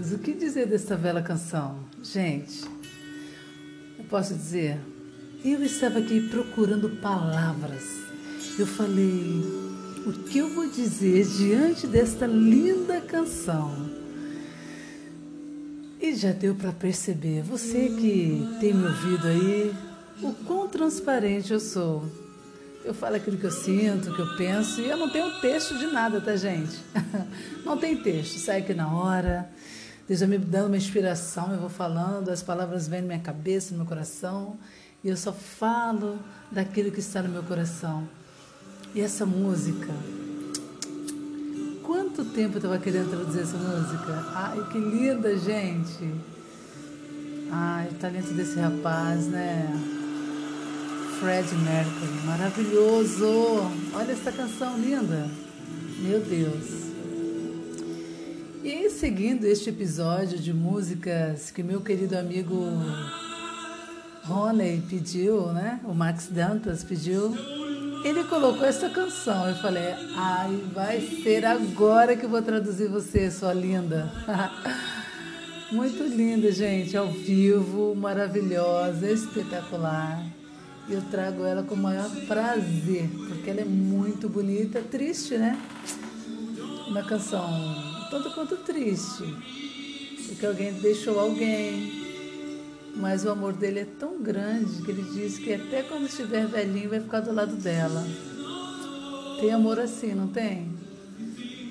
O que dizer desta bela canção? Gente, eu posso dizer, eu estava aqui procurando palavras. Eu falei, o que eu vou dizer diante desta linda canção? E já deu para perceber, você que tem me ouvido aí, o quão transparente eu sou. Eu falo aquilo que eu sinto, que eu penso, e eu não tenho texto de nada, tá, gente? Não tem texto, sai aqui na hora. Deus vai me dando uma inspiração, eu vou falando, as palavras vêm na minha cabeça, no meu coração, e eu só falo daquilo que está no meu coração. E essa música, quanto tempo eu estava querendo traduzir essa música? Ai, que linda, gente! Ai, o talento desse rapaz, né? Fred Mercury, maravilhoso! Olha essa canção linda! Meu Deus! E seguindo este episódio de músicas que meu querido amigo Rony pediu, né? O Max Dantas pediu, ele colocou essa canção. Eu falei, ai, vai ser agora que eu vou traduzir você, sua linda. Muito linda, gente, ao vivo, maravilhosa, espetacular eu trago ela com o maior prazer, porque ela é muito bonita, triste, né? Uma canção tanto quanto triste, porque alguém deixou alguém, mas o amor dele é tão grande que ele diz que até quando estiver velhinho vai ficar do lado dela. Tem amor assim, não tem?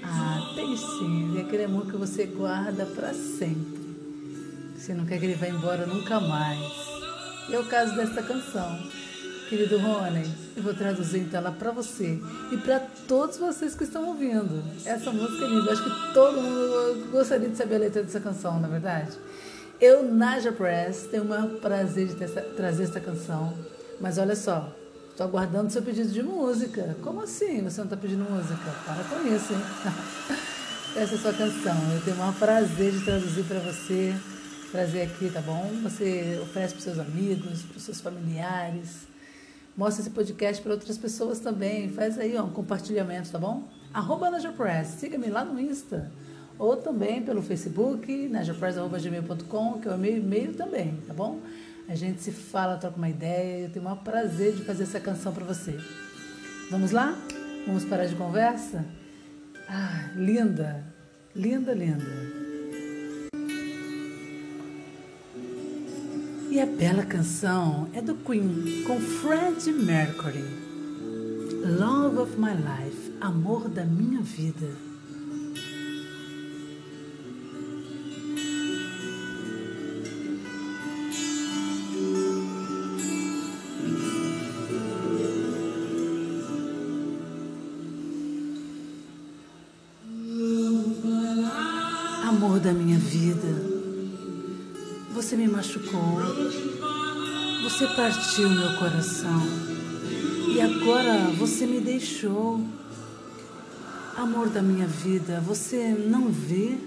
Ah, tem sim. É aquele amor que você guarda para sempre. Você não quer que ele vá embora nunca mais. E é o caso desta canção. Querido Rony, eu vou traduzir então ela para você e para todos vocês que estão ouvindo. Essa música é linda. Acho que todo mundo gostaria de saber a letra dessa canção, na é verdade. Eu, Naja Press, tenho o maior prazer de ter, trazer essa canção. Mas olha só, estou aguardando seu pedido de música. Como assim você não está pedindo música? Para com isso, hein? Essa é a sua canção. Eu tenho o maior prazer de traduzir para você, trazer aqui, tá bom? Você oferece para seus amigos, para seus familiares Mostra esse podcast para outras pessoas também. Faz aí ó, um compartilhamento, tá bom? Arroba Najapress. Siga-me lá no Insta. Ou também pelo Facebook, najapress.gmail.com, que é o meu e-mail também, tá bom? A gente se fala, troca uma ideia. Eu tenho o maior prazer de fazer essa canção para você. Vamos lá? Vamos parar de conversa? Ah, linda, linda, linda. E a bela canção é do Queen com Freddie Mercury. Love of My Life, amor da minha vida. Amor da minha vida você me machucou, você partiu meu coração e agora você me deixou. Amor da minha vida, você não vê?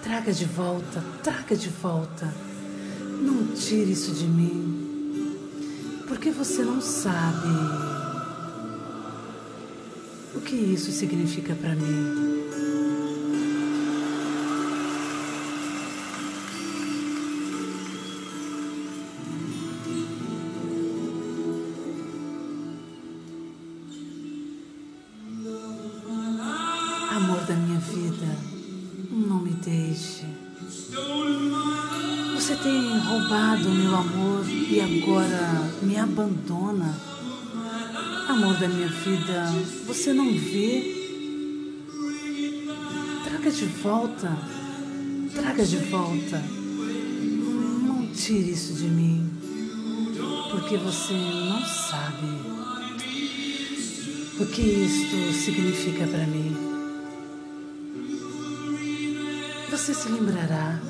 Traga de volta, traga de volta. Não tire isso de mim, porque você não sabe o que isso significa para mim. Da minha vida, não me deixe. Você tem roubado meu amor e agora me abandona. Amor da minha vida, você não vê? Traga de volta, traga de volta. Não tire isso de mim, porque você não sabe o que isto significa para mim. Você se lembrará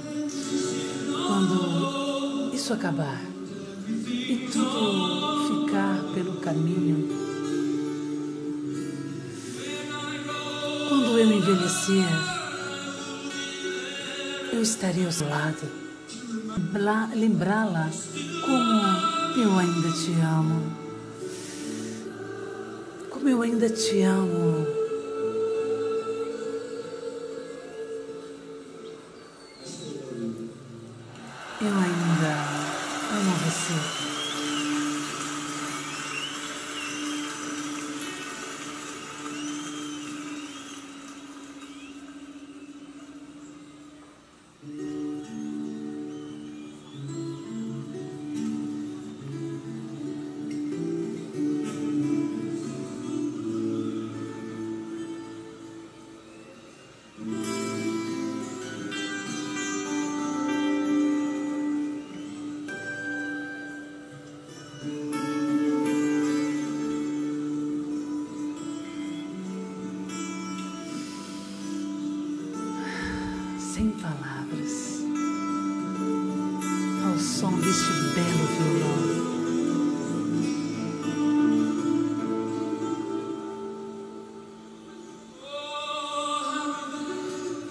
quando isso acabar e tudo ficar pelo caminho. Quando eu envelhecer, eu estarei ao seu lado, lembrá-la como eu ainda te amo. Como eu ainda te amo. Sem palavras, ao som deste belo violão.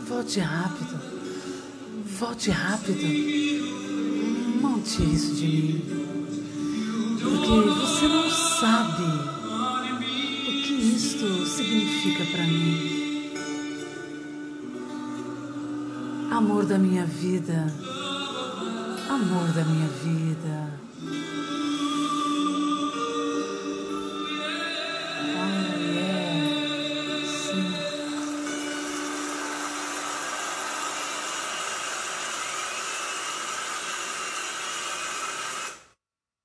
Volte rápido, volte rápido. Tire isso de mim, porque você não sabe o que isto significa para mim. Amor da minha vida, amor da minha vida.